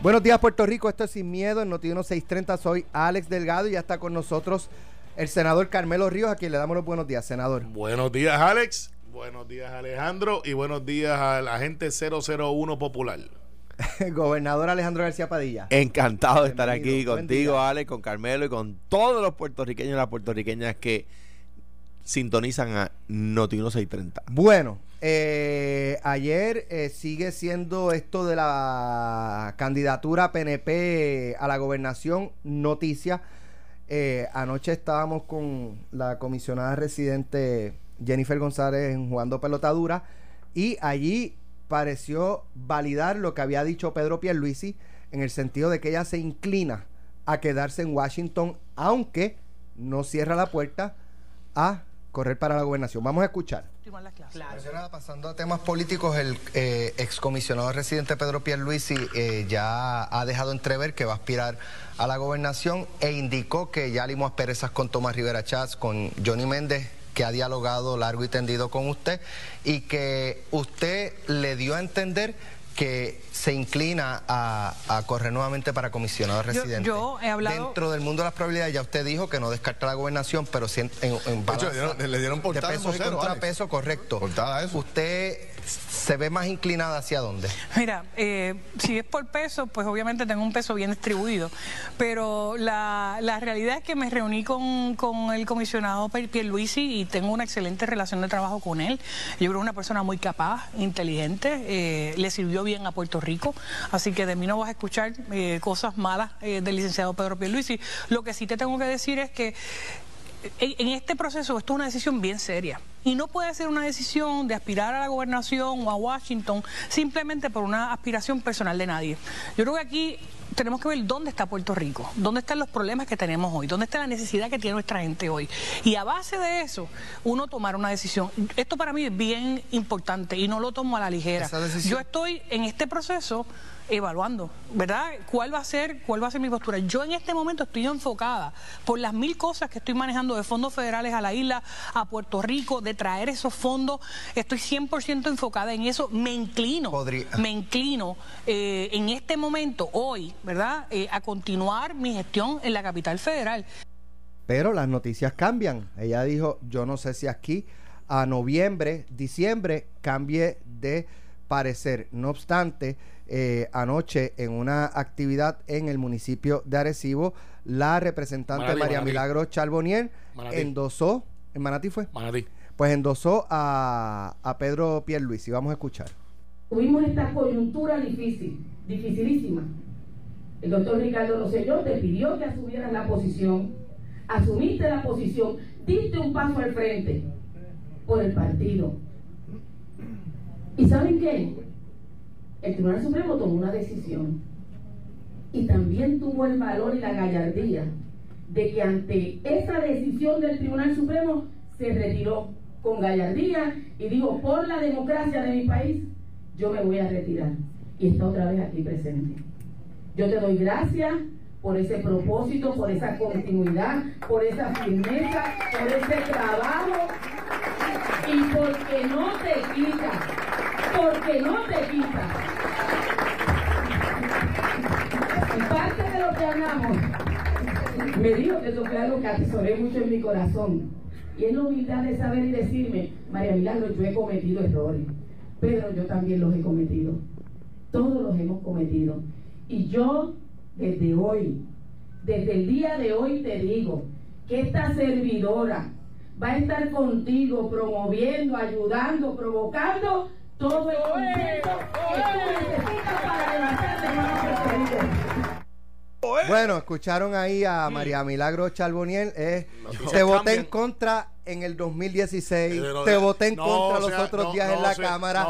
Buenos días, Puerto Rico. Esto es Sin Miedo en Noti 1630. Soy Alex Delgado y ya está con nosotros el senador Carmelo Ríos, a quien le damos los buenos días, senador. Buenos días, Alex. Buenos días, Alejandro. Y buenos días a la gente 001 Popular. Gobernador Alejandro García Padilla. Encantado de estar aquí contigo, Alex, con Carmelo y con todos los puertorriqueños y las puertorriqueñas que sintonizan a Noti 1630. Bueno, eh, ayer eh, sigue siendo esto de la candidatura PNP a la gobernación noticia. Eh, anoche estábamos con la comisionada residente Jennifer González jugando pelotadura y allí pareció validar lo que había dicho Pedro Pierluisi en el sentido de que ella se inclina a quedarse en Washington aunque no cierra la puerta a correr para la gobernación. Vamos a escuchar. Pasando a temas políticos, el eh, excomisionado residente Pedro Pierluisi eh, ya ha dejado entrever que va a aspirar a la gobernación e indicó que ya limó asperezas con Tomás Rivera Chats, con Johnny Méndez, que ha dialogado largo y tendido con usted y que usted le dio a entender que se inclina a, correr nuevamente para comisionado residente. Yo, he hablado... Dentro del mundo de las probabilidades, ya usted dijo que no descarta la gobernación, pero si en, en, le dieron portada de peso y contrapeso, correcto. Portada eso. Usted se ve más inclinada hacia dónde? Mira, eh, si es por peso, pues obviamente tengo un peso bien distribuido, pero la, la realidad es que me reuní con, con el comisionado Pierluisi y tengo una excelente relación de trabajo con él. Yo creo una persona muy capaz, inteligente, eh, le sirvió bien a Puerto Rico, así que de mí no vas a escuchar eh, cosas malas del licenciado Pedro Pierluisi. Lo que sí te tengo que decir es que en, este proceso esto es una decisión bien seria y no puede ser una decisión de aspirar a la gobernación o a Washington simplemente por una aspiración personal de nadie. Yo creo que aquí tenemos que ver dónde está Puerto Rico, dónde están los problemas que tenemos hoy, dónde está la necesidad que tiene nuestra gente hoy. Y a base de eso, uno tomar una decisión. Esto para mí es bien importante y no lo tomo a la ligera. Yo estoy en este proceso evaluando, ¿verdad? ¿Cuál va a ser, cuál va a ser mi postura? Yo en este momento estoy enfocada por las mil cosas que estoy manejando de fondos federales a la isla, a Puerto Rico, de traer esos fondos. Estoy 100% enfocada en eso. Me inclino, me inclino eh, en este momento, hoy, ¿verdad? Eh, a continuar mi gestión en la capital federal. Pero las noticias cambian. Ella dijo, yo no sé si aquí a noviembre, diciembre, cambie de parecer. No obstante, eh, anoche en una actividad en el municipio de Arecibo, la representante María Milagro Charbonier endosó, ¿en Manatí fue? Manatí. Pues endosó a, a Pedro Pierluisi. Vamos a escuchar. Tuvimos esta coyuntura difícil, dificilísima. El doctor Ricardo Rosselló te pidió que asumieras la posición, asumiste la posición, diste un paso al frente por el partido. ¿Y saben qué? el Tribunal Supremo tomó una decisión y también tuvo el valor y la gallardía de que ante esa decisión del Tribunal Supremo se retiró con gallardía y dijo, por la democracia de mi país, yo me voy a retirar. Y está otra vez aquí presente. Yo te doy gracias por ese propósito, por esa continuidad, por esa firmeza, por ese trabajo y porque no te quita, porque no te quita. Y parte de lo que hablamos, me dijo que eso fue algo que atesoré mucho en mi corazón. Y es la humildad de saber y decirme, María Milagro, yo he cometido errores, pero yo también los he cometido. Todos los hemos cometido. Y yo, desde hoy, desde el día de hoy te digo que esta servidora va a estar contigo promoviendo, ayudando, provocando todo el concepto que tú necesitas para levantarte más Bueno, escucharon ahí a María Milagro Charboniel. Eh, se voté en contra en el 2016, te voté en contra los otros días en la Cámara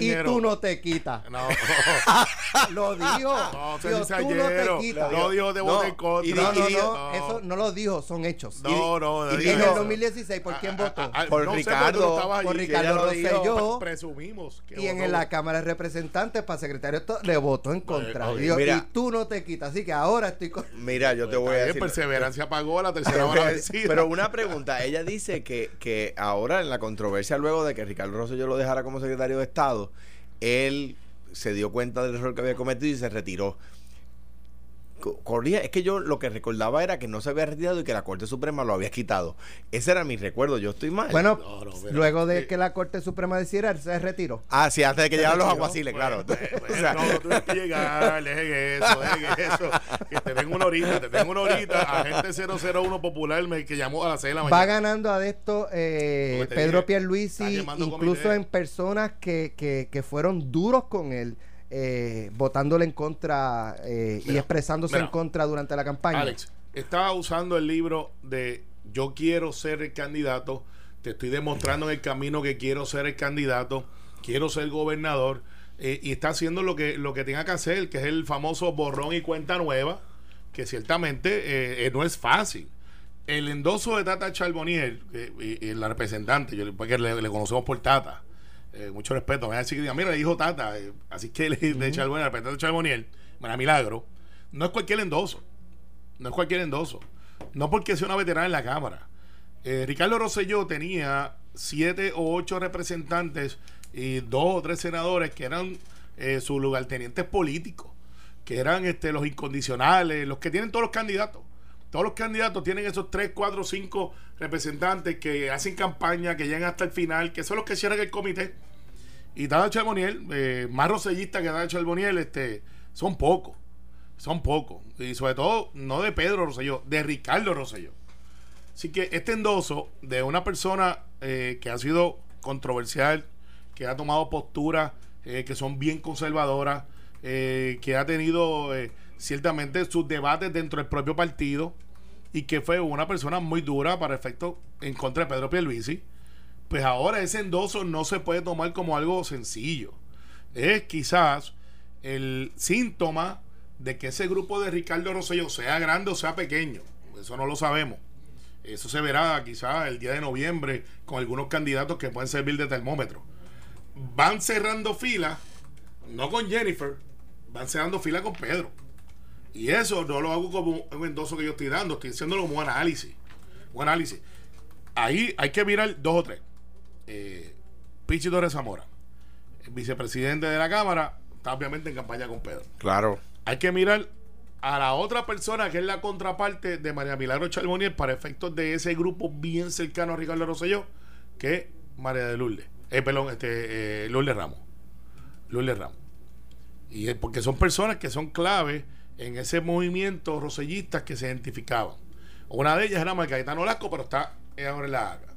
y tú no te quitas. No. lo dijo. No, tú no te quitas. No dijo te voté en contra. No, no, no, eso no lo dijo, son hechos. No, no. Y en el 2016, ¿por quién votó? por Ricardo. Por Ricardo Rosselló. Presumimos. y en la Cámara de Representantes, para secretario, le votó en contra. y tú no te quitas. Así que ahora estoy con... Mira, yo te voy a decir. Perseverancia pagó la tercera hora Pero una pregunta. Ella dice que, ahora en la controversia luego de que Ricardo Rosselló lo dejara como secretario de Estado, él se dio cuenta del error que había cometido y se retiró. Corría, es que yo lo que recordaba era que no se había retirado y que la Corte Suprema lo había quitado. Ese era mi recuerdo, yo estoy mal. Bueno, luego de que la Corte Suprema decidiera, él se retiró. Ah, sí, antes de que llegaran los aguaciles, claro. no, tú tienes que llegar, dejen eso, dejen eso. Que te tengo una horita, te tengo una horita. Agente 001 Popular me, que llamó a las 6 de la mañana. Va ganando a esto eh, Pedro Pierluisi, incluso en personas que, que, que fueron duros con él eh, votándole en contra eh, y expresándose en contra durante la campaña. Alex, estaba usando el libro de Yo quiero ser el candidato, te estoy demostrando en el camino que quiero ser el candidato, quiero ser gobernador, eh, y está haciendo lo que, lo que tenga que hacer, que es el famoso borrón y cuenta nueva, que ciertamente eh, no es fácil. El endoso de Tata Charbonier, la representante, yo, porque le conocemos por Tata, eh, mucho respeto, me a decir que mira, dijo Tata, eh, así que le, uh -huh. de Charboniel, de Charboniel, para milagro, no es cualquier endoso, no es cualquier endoso, no porque sea una veterana en la Cámara. Eh, Ricardo Rosselló tenía siete o ocho representantes y dos o tres senadores que eran sus lugartenientes políticos, que eran este, los incondicionales, los que tienen todos los candidatos. Todos los candidatos tienen esos 3, 4, 5 representantes que hacen campaña, que llegan hasta el final, que son los que cierran el comité. Y Tata Charboniel, eh, más rosellista que Tata Charboniel, este, son pocos. Son pocos. Y sobre todo, no de Pedro Rosselló, de Ricardo Rosselló. Así que este endoso de una persona eh, que ha sido controversial, que ha tomado posturas eh, que son bien conservadoras, eh, que ha tenido ciertamente sus debates dentro del propio partido y que fue una persona muy dura para efecto en contra de Pedro Pierluisi, pues ahora ese endoso no se puede tomar como algo sencillo. Es quizás el síntoma de que ese grupo de Ricardo Rosselló sea grande o sea pequeño. Eso no lo sabemos. Eso se verá quizás el día de noviembre con algunos candidatos que pueden servir de termómetro. Van cerrando filas, no con Jennifer, van cerrando fila con Pedro. Y eso no lo hago como un endoso que yo estoy dando, estoy haciéndolo como un análisis. Un análisis. Ahí hay que mirar dos o tres. Eh, Pichi Torres Zamora, el vicepresidente de la Cámara, está obviamente en campaña con Pedro. Claro. Hay que mirar a la otra persona que es la contraparte de María Milagro Charbonier para efectos de ese grupo bien cercano a Ricardo Rosselló, que es María de Lourdes. Eh, perdón, este, eh, Lourdes Ramos. Lourdes Ramos. Y es porque son personas que son clave en ese movimiento rosellista que se identificaban. Una de ellas era Margarita Nolasco, pero está ahora en la AGA.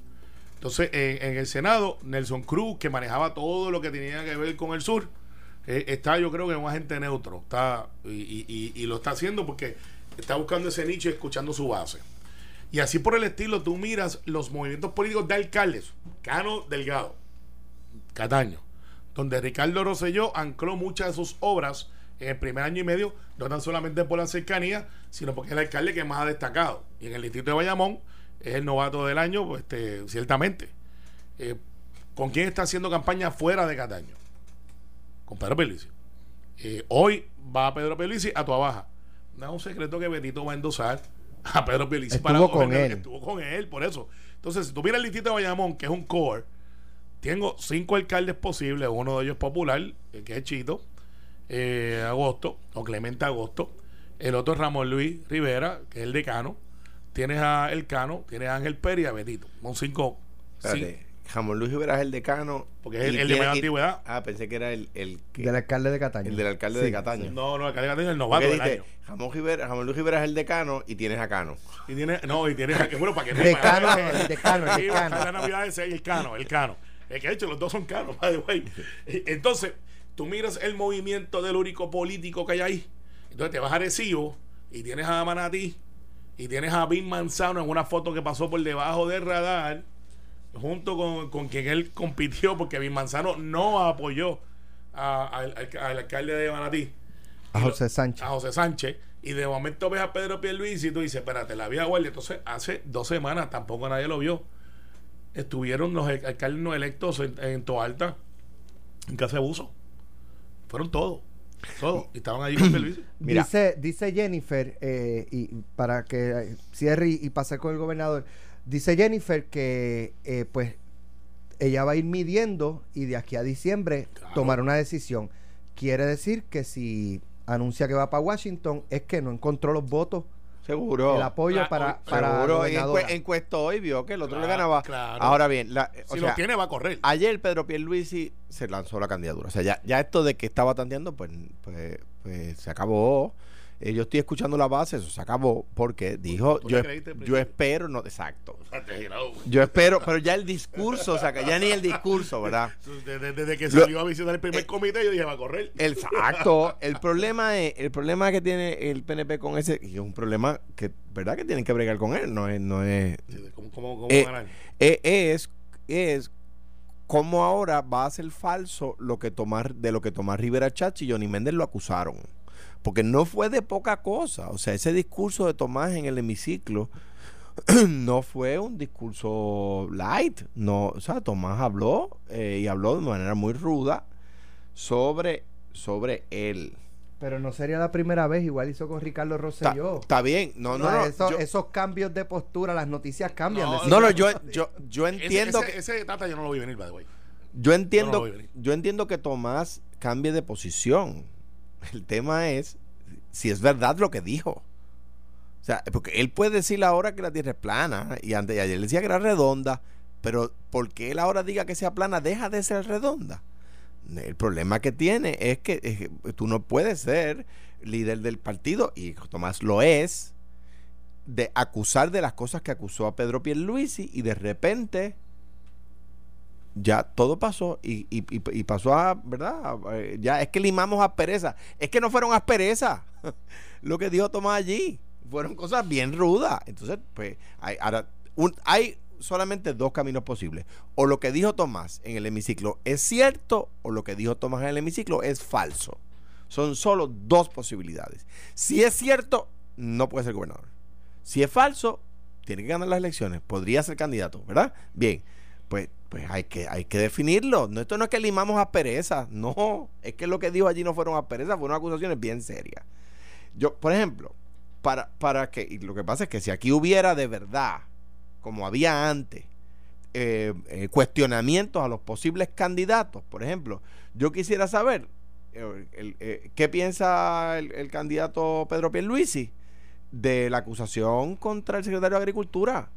Entonces, en, el Senado, Nelson Cruz, que manejaba todo lo que tenía que ver con el sur, eh, está yo creo que un agente neutro. Está, y, y, y, lo está haciendo porque está buscando ese nicho y escuchando su base. Y así por el estilo, tú miras los movimientos políticos de alcaldes. Cano Delgado, Cataño donde Ricardo Rosselló ancló muchas de sus obras en el primer año y medio, no tan solamente por la cercanía, sino porque es el alcalde que más ha destacado. Y en el distrito de Bayamón es el novato del año, pues, este, ciertamente. Eh, ¿Con quién está haciendo campaña fuera de Cataño? Con Pedro Pelici. Eh, hoy va Pedro Pelici a tu baja. No es un secreto que Benito va a endosar a Pedro Pelici estuvo con él. Estuvo con él, por eso. Entonces, si tú miras el distrito de Bayamón, que es un core, tengo cinco alcaldes posibles, uno de ellos popular, que es Chito, eh, Agosto, o Clemente Agosto. El otro es Ramón Luis Rivera, que es el decano. Tienes a El Cano, tienes a Ángel Pérez y a Betito. Son cinco. Espérate, Ramón Luis Rivera es el decano. Porque es el, el de mayor antigüedad. Ah, pensé que era el, el que, del alcalde de Cataño. El del alcalde sí, de Cataño. Sí. No, no, el alcalde de Cataño es el novato del año. Ramón, Rivera, Ramón Luis Rivera es el decano y tienes a Cano. Y tienes, no, y tienes a, bueno, para que no decano, el decano, el decano. La Navidad es el cano, el cano. Es que de hecho los dos son caros, by the way. Entonces, tú miras el movimiento del único político que hay ahí. Entonces te vas a Recibo y tienes a Manatí y tienes a Vin Manzano en una foto que pasó por debajo del radar junto con, con quien él compitió porque Vin Manzano no apoyó a, a, al, al alcalde de Manatí. A José Sánchez. A José Sánchez. Y de momento ves a Pedro Pierluisi y tú dices, espérate, la vía guardia. Entonces, hace dos semanas tampoco nadie lo vio estuvieron los alcaldes no electos en, en Toalta, en Casa de Buzo. Fueron todos. Todos. Y estaban allí con Luis. Mira. Dice, dice Jennifer, eh, y para que cierre y, y pase con el gobernador, dice Jennifer que eh, pues ella va a ir midiendo y de aquí a diciembre claro. tomar una decisión. Quiere decir que si anuncia que va para Washington, es que no encontró los votos Seguro. el apoyo para, para Seguro. Encue- encuestó y vio que el otro le ganaba. claro. Ahora bien, la, o Si sea, lo tiene, va a correr. ayer Pedro Pierluisi se lanzó la candidatura. O sea, ya, ya esto de que estaba tanteando, pues, pues, pues se acabó. Eh, yo estoy escuchando la base, eso se acabó porque dijo, ¿Tú yo, espero, no, exacto. Yo espero, pero ya el discurso, o sea, que ya ni el discurso, ¿verdad? Desde, desde que salió a visitar el primer eh, comité, yo dije, va a correr. Exacto. El problema es, el problema que tiene el PNP con ese, y es un problema que, ¿verdad? Que tienen que bregar con él, no es, no es, ¿Cómo, cómo, cómo Eh, ganar? eh, es, es cómo ahora va a ser falso lo que tomar, de lo que Tomás Rivera Chachi y Johnny Méndez lo acusaron. Porque no fue de poca cosa. O sea, ese discurso de Tomás en el hemiciclo no fue un discurso light. No, o sea, Tomás habló eh, y habló de manera muy ruda sobre, sobre él. Pero no sería la primera vez, igual hizo con Ricardo Rosselló. está bien. No, no, O sea, no. eso- yo- esos cambios de postura, las noticias cambian. No, no, no, yo, yo, yo entiendo ese, que... ese, tata yo no lo vi venir, by the way. Yo entiendo, no yo entiendo que Tomás cambie de posición. El tema es si es verdad lo que dijo. O sea, porque él puede decir ahora que la Tierra es plana y antes y ayer decía que era redonda, pero porque él ahora diga que sea plana deja de ser redonda. El problema que tiene es que, es que tú no puedes ser líder del partido y Tomás lo es de acusar de las cosas que acusó a Pedro Pierluisi y de repente ya todo pasó y, y- pasó a, ¿verdad? Eh, Ya es que limamos aspereza. Es que no fueron aspereza lo que dijo Tomás allí. Fueron cosas bien rudas. Entonces, pues, hay, ahora, hay solamente dos caminos posibles. O lo que dijo Tomás en el hemiciclo es cierto o lo que dijo Tomás en el hemiciclo es falso. Son solo dos posibilidades. Si es cierto, no puede ser gobernador. Si es falso, tiene que ganar las elecciones. Podría ser candidato, ¿verdad? Bien, pues, pues hay, que, hay que definirlo. No, esto no es que limamos asperezas. No, es que lo que dijo allí no fueron asperezas, fueron acusaciones bien serias. Yo, por ejemplo, para, para que, y lo que pasa es que si aquí hubiera de verdad, como había antes, eh, eh, cuestionamientos a los posibles candidatos, por ejemplo, yo quisiera saber eh, eh, qué piensa el, el candidato Pedro Pierluisi de la acusación contra el secretario de Agricultura.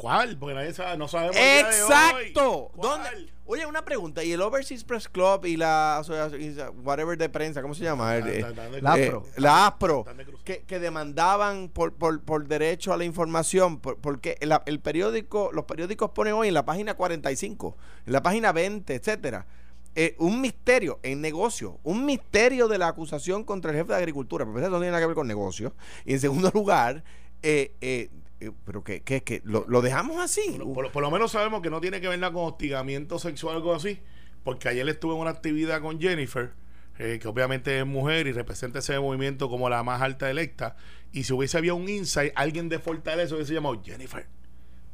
¿Cuál? Porque nadie sabe, no sabemos. Exacto. ¿Dónde? Oye, una pregunta. ¿Y el Overseas Press Club y la asociación, whatever de prensa, ¿cómo se llama? El, eh, La eh, ASPRO. la ASPRO. Que, que demandaban por, por, por derecho a la información, por- porque el periódico, los periódicos ponen hoy en la página 45, en la página 20, etcétera, eh, un misterio en negocio, un misterio de la acusación contra el jefe de agricultura, porque eso no tiene nada que ver con negocio. Y en segundo lugar, eh, eh, pero que, que, que lo, lo dejamos así. Por lo menos sabemos que no tiene que ver nada con hostigamiento sexual o algo así. Porque ayer estuve en una actividad con Jennifer, eh, que obviamente es mujer y representa ese movimiento como la más alta electa. Y si hubiese habido un insight, alguien de Fortaleza hubiese llamado Jennifer.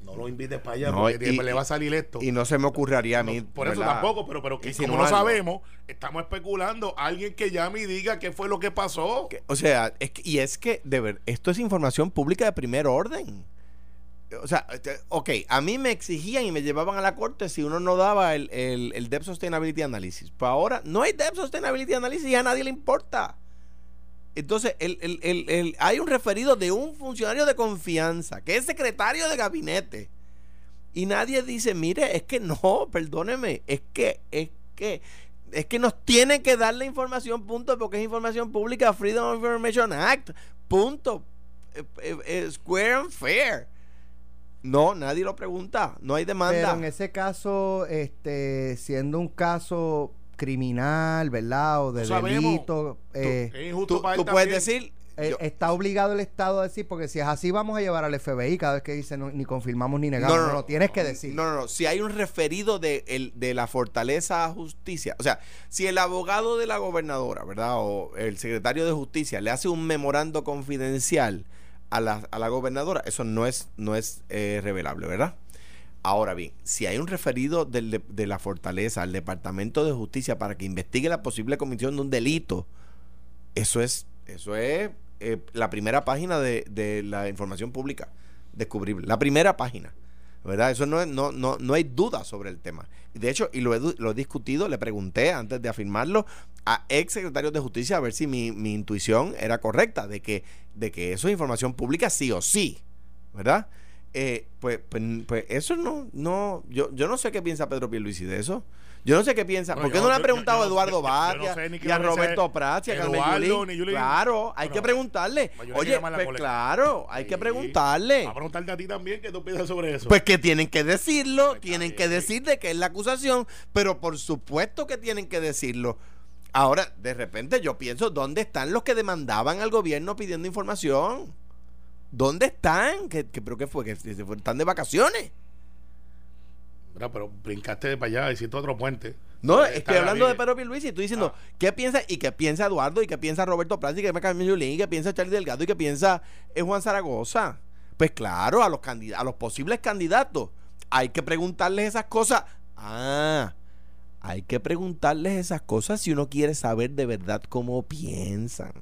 No lo invites para allá No, porque y- le va a salir esto. Y no se me ocurriría a mí. No, por eso tampoco, pero, pero que como no sabemos, estamos especulando. Alguien que llame y diga qué fue lo que pasó. Que- O sea, es que- y es que, de ver, esto es información pública de primer orden. O sea, ok, a mí me exigían y me llevaban a la corte si uno no daba el, el, el Debt Sustainability Analysis. Pero ahora no hay Debt Sustainability Analysis y a nadie le importa. Entonces, el, el- el- el- hay un referido de un funcionario de confianza, que es secretario de gabinete. Y nadie dice, mire, es que no, perdóneme, es que, es que, es que nos tienen que dar la información, punto, porque es información pública, Freedom of Information Act, punto. Eh, eh, eh, square and fair. No, nadie lo pregunta, no hay demanda. Pero en ese caso, este, siendo un caso criminal, ¿verdad? O de No sabemos. delito, eh, Es injusto tú, para él tú puedes también. decir, eh, está obligado el Estado a decir, porque si es así, vamos a llevar al FBI cada vez que dice no, ni confirmamos ni negamos. No, no, tienes que decir. No, no, no. Si hay un referido de, el- de la Fortaleza Justicia, o sea, si el abogado de la gobernadora, ¿verdad? O el secretario de Justicia le hace un memorando confidencial a la, a la gobernadora, eso no es, no es eh, revelable, ¿verdad? Ahora bien, si hay un referido de, la Fortaleza al Departamento de Justicia para que investigue la posible comisión de un delito, eso es, eso es eh, la primera página de, la información pública descubrible. La primera página. ¿verdad? Eso no, es- no, no, no hay duda sobre el tema. De hecho, y lo he, du- lo he discutido, le pregunté antes de afirmarlo a ex secretarios de justicia a ver si mi, mi intuición era correcta, de que, de que eso es información pública sí o sí, ¿verdad? Eh, pues, pues, pues eso no, no, yo, yo no sé qué piensa Pedro Pierluisi de eso. Yo no sé qué piensa. Bueno, ¿Por qué no le ha yo- preguntado yo a Eduardo no sé qué y a Roberto Prats y a Carmen Yulín? Yulín. Claro, hay Bueno, que preguntarle. Oye, pues claro, hay que preguntarle. A preguntarte a ti también qué tú piensas sobre eso. Pues que tienen que decirlo, Pues tienen bien, que decir de que es la acusación, pero por supuesto que tienen que decirlo. Ahora, de repente yo pienso, ¿dónde están los que demandaban al gobierno pidiendo información? ¿Dónde están? ¿Que, que, ¿Pero qué fue? ¿Que se fue- están de vacaciones? Mira, pero brincaste de para allá, hiciste otro puente. No, estoy la hablando de. Pedro Pierluisi y estoy diciendo, Ah. ¿qué piensa? Y qué piensa Eduardo, y qué piensa Roberto Prats, y qué piensa Yulín, y qué piensa Charlie Delgado, y qué piensa eh, Juan Zaragoza. Pues claro, a los, a los posibles candidatos hay que preguntarles esas cosas. Ah, hay que preguntarles esas cosas si uno quiere saber de verdad cómo piensan.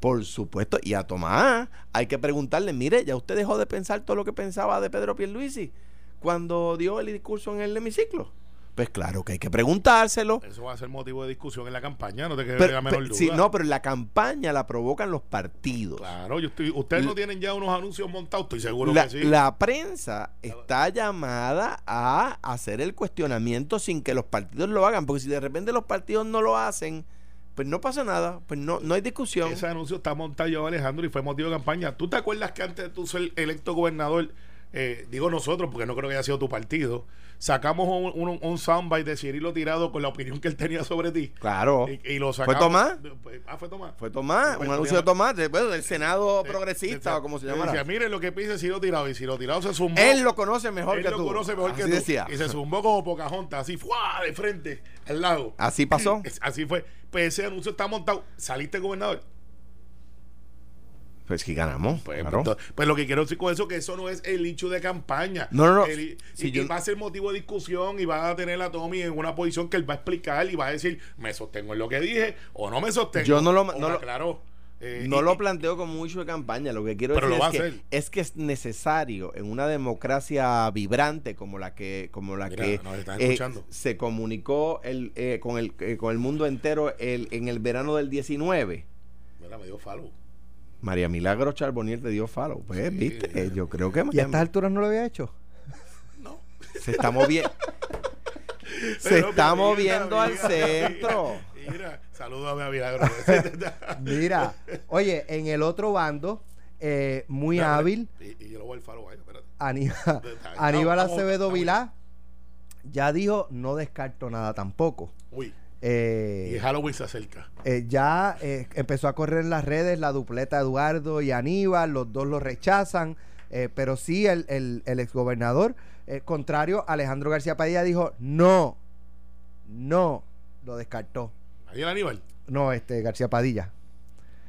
Por supuesto, y a Tomás hay que preguntarle, mire, ya usted dejó de pensar todo lo que pensaba de Pedro Pierluisi cuando dio el discurso en el hemiciclo. Pues claro que hay que preguntárselo. Eso va a ser motivo de discusión en la campaña, no te quede Pero- la menor pero- duda. sí, no, pero la campaña la provocan los partidos. Claro, yo estoy, ustedes no tienen ya unos anuncios montados, estoy seguro La, que sí. la prensa está llamada a hacer el cuestionamiento sin que los partidos lo hagan, porque si de repente los partidos no lo hacen, pues no pasa nada, pues no, no hay discusión. Ese anuncio está montado Alejandro y fue motivo de campaña. ¿Tú te acuerdas que antes de tú ser electo gobernador, eh, digo nosotros, porque no creo que haya sido tu partido, sacamos un, un, un soundbite de Cirilo Tirado con la opinión que él tenía sobre ti? Claro. Y, y lo ¿Fue sacamos. Tomás? Ah, fue Tomás. Fue Tomás, Pues, un anuncio de Tomás, de- bueno, del Senado progresista o como se llama. Decía, miren lo que piensa Cirilo Tirado. Y Cirilo Tirado se zumbó. Él lo conoce mejor Él que lo tú. conoce mejor que Así tú. decía. Y se zumbó como Pocahontas, así, ¡fua! de frente, al lado. Así pasó. Así fue. Pues ese anuncio está montado. Saliste gobernador. Pues que ganamos. Pues, claro. pues, pues lo que quiero decir con eso que eso no es el hecho de campaña. No, no, no. El- Si y, yo- y va a ser motivo de discusión y va a tener a Tommy en una posición que él va a explicar y va a decir, me sostengo en lo que dije o no me sostengo. Yo no lo- no lo- aclaró. Eh, No y- lo planteo como mucho de campaña. Lo que quiero decir es que, es que es necesario en una democracia vibrante como la que como la Mira, que eh, se comunicó el, eh, con el eh, con el mundo entero el, en el verano del 19. Mira, me dio follow. María Milagro Charbonier te dio follow. Pues, Sí, viste, yo creo que ¿Y a estas alturas no lo había hecho? No. se está moviendo. se Pero, está mira, moviendo al mira, centro. Mira, mira, saludos a Milagro. Mira, oye, en el otro bando, eh, muy hábil, Y, y yo lo voy al follow ahí, espérate. Aníbal, Aníbal Acevedo Vilá ya dijo, no descarto nada tampoco. Uy, Eh, y Halloween se acerca. eh, ya eh, empezó a correr en las redes la dupleta Eduardo y Aníbal, los dos lo rechazan, eh, pero sí el, el, el exgobernador, eh, contrario, Alejandro García Padilla dijo, no, no, lo descartó. Ahí el Aníbal. No, este García Padilla.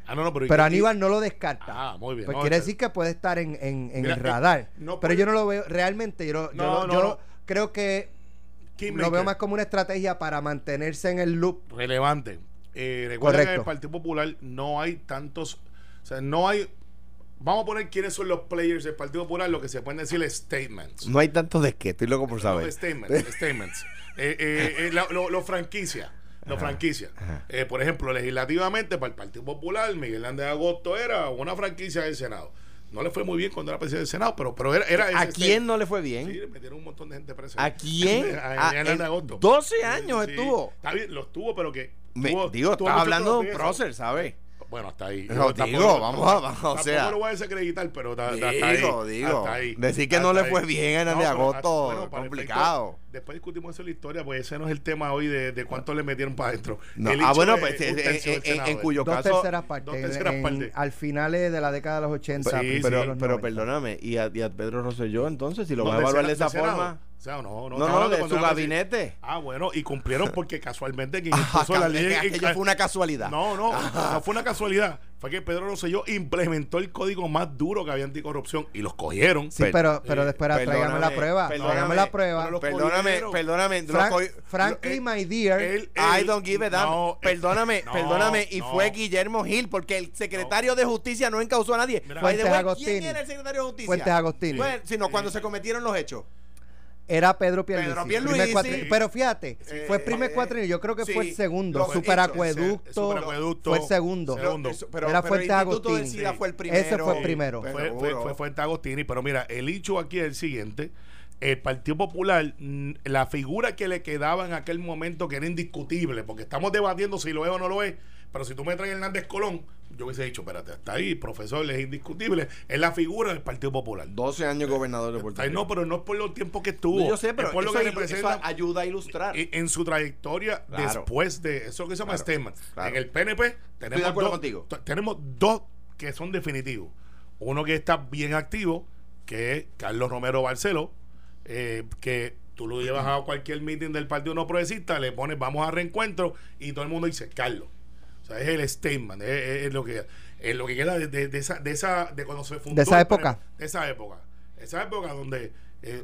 Ah, no, no, pero. Pero Aníbal no lo descarta. Ah, muy bien. Pues No, quiere decir que puede estar en, en- en Mira, el radar. no pero yo no lo veo realmente. Yo, yo yo no. creo que lo veo más como una estrategia para mantenerse en el loop. relevante. Eh, recuerda que en Correcto. el Partido Popular no hay tantos, o sea, no hay, vamos a poner quiénes son los players del Partido Popular, lo que se pueden decir es statements. No hay tanto de qué, estoy loco por No, saber. statements, statements. Eh, eh, eh, la- lo, lo franquicia, lo franquicia. Eh, por ejemplo, legislativamente para el Partido Popular, Miguel Ángel de Agosto era una franquicia del Senado. No le fue muy bien cuando era presidente del Senado, pero, pero era, era ¿A quién no statement. le fue bien? Sí, metieron un montón de gente presa. ¿A quién? A A- de en Agosto. 12 años Sí, estuvo. Está bien, los tuvo, pero que. Me- tuvo- digo, tuvo mucho hablando de un prócer, ¿sabes? Bueno, hasta ahí. No, Yo digo, vamos a- vamos, o sea. lo voy a desacreditar, pero está, está- está ahí. Digo, digo. hasta ahí, Decir que no le fue ahí. bien a Hernández pero Agosto, hasta- bueno, complicado. efecto, después discutimos eso en la historia, pues ese no es el tema hoy de, de cuánto le metieron para adentro. No, El ah, bueno, de pues en, en- en cuyo Dos caso. terceras partes. dos en- terceras en- partes. Al finales de la década de los 80. Sí, Pero, de los pero 90. perdóname, y a, y a Pedro Rosselló, entonces, si lo No, vas a evaluar de esa forma. O sea, no, no, No, no, de su gabinete. Ah, bueno, y cumplieron porque casualmente quien Ajá, impuso la ley. que aquello fue una casualidad. No, no, no fue una casualidad. Fue que Pedro Rosselló implementó el código más duro que había anticorrupción y los cogieron. Sí, Per- pero, pero eh, después tráigame la prueba. perdóname, Tráigame la prueba. Perdóname, perdóname. frankly, eh, my dear. I don't give a damn. no, eh, perdóname, no, perdóname. Y no. fue Guillermo Gil, porque el secretario de justicia no encausó a nadie. ¿Quién era el secretario de justicia? Fuentes Agostini. Bueno, sino cuando se cometieron los hechos. Era Pedro Pierluisi. Pedro primer Pierluisi. cuatri- Pero fíjate, Eh, fue el primer eh, cuatrinio. Yo creo que sí, fue el segundo. Superacueducto. superacueducto, Fue el segundo. segundo. Eso, pero, Era Agostini. SIDA Sí. fue el primero. Ese fue el primero. Fue, fue, fue Fuente Agostini, pero mira, el hecho aquí es el siguiente. El Partido Popular, la figura que le quedaba en aquel momento que era indiscutible, porque estamos debatiendo si lo es o no lo es, pero si tú me traes Hernández Colón, yo hubiese dicho, espérate, hasta ahí, profesor, es indiscutible, es la figura del Partido Popular. 12 años gobernador de Puerto Rico. no, pero no es por los tiempos que estuvo. yo sé, pero es por lo eso, que ilu- eso representa ayuda a ilustrar. en, en su trayectoria Claro. después de eso que se llama Claro. En el PNP tenemos, de dos, contigo. tenemos dos que son definitivos. Uno que está bien activo, que es Carlos Romero Barceló, eh, que tú lo llevas a cualquier meeting del Partido No Progresista, le pones vamos a reencuentro y todo el mundo dice Carlos. Sea, es el statement, es, es- es lo que es lo que queda de, de- de esa, de esa de cuando se fundó De esa época. De esa época. Esa época donde eh,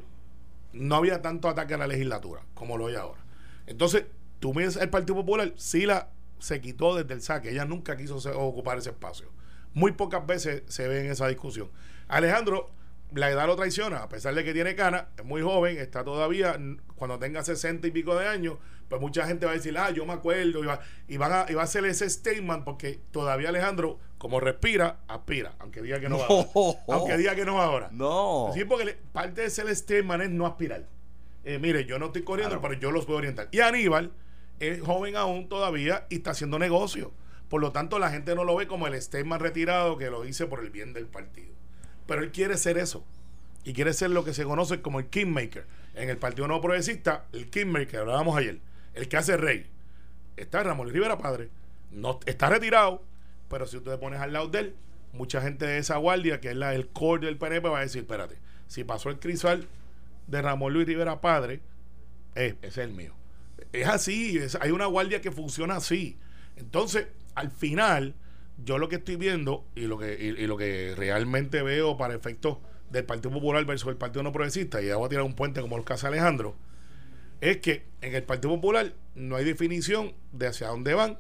no había tanto ataque a la legislatura como lo hay ahora. Entonces, tú miras el Partido Popular, Sila se quitó desde el saque, ella nunca quiso se- ocupar ese espacio. Muy pocas veces se ve en esa discusión. Alejandro, la edad lo traiciona, a pesar de que tiene cana, es muy joven, está todavía, cuando tenga 60 y pico de años, pues mucha gente va a decir, ah, yo me acuerdo, y va, y van a, y va a hacer ese statement porque todavía Alejandro, como respira, aspira, aunque diga que no va ahora. Aunque diga que no va ahora. No. Sí, porque le- parte de ser statement es no aspirar. Eh, mire, yo no estoy corriendo, Claro. pero yo los puedo orientar. Y Aníbal es joven aún todavía y está haciendo negocio. Por lo tanto, la gente no lo ve como el statement retirado que lo dice por el bien del partido. Pero él quiere ser eso. Y quiere ser lo que se conoce como el kingmaker. En el Partido No Progresista, el kingmaker, hablábamos ayer, el que hace rey. Está Ramón Rivera Padre, no, está retirado, pero si tú te pones al lado de él, mucha gente de esa guardia, que es la, el core del PNP, va a decir, espérate, si pasó el crisol de Ramón Luis Rivera Padre, eh, es el mío. Es así, hay una guardia que funciona así. Entonces, al final, yo lo que estoy viendo y lo que, y, lo que realmente veo para efectos del Partido Popular versus el Partido No Progresista, y ya voy a tirar un puente como el caso de Alejandro, es que en el Partido Popular no hay definición de hacia dónde van,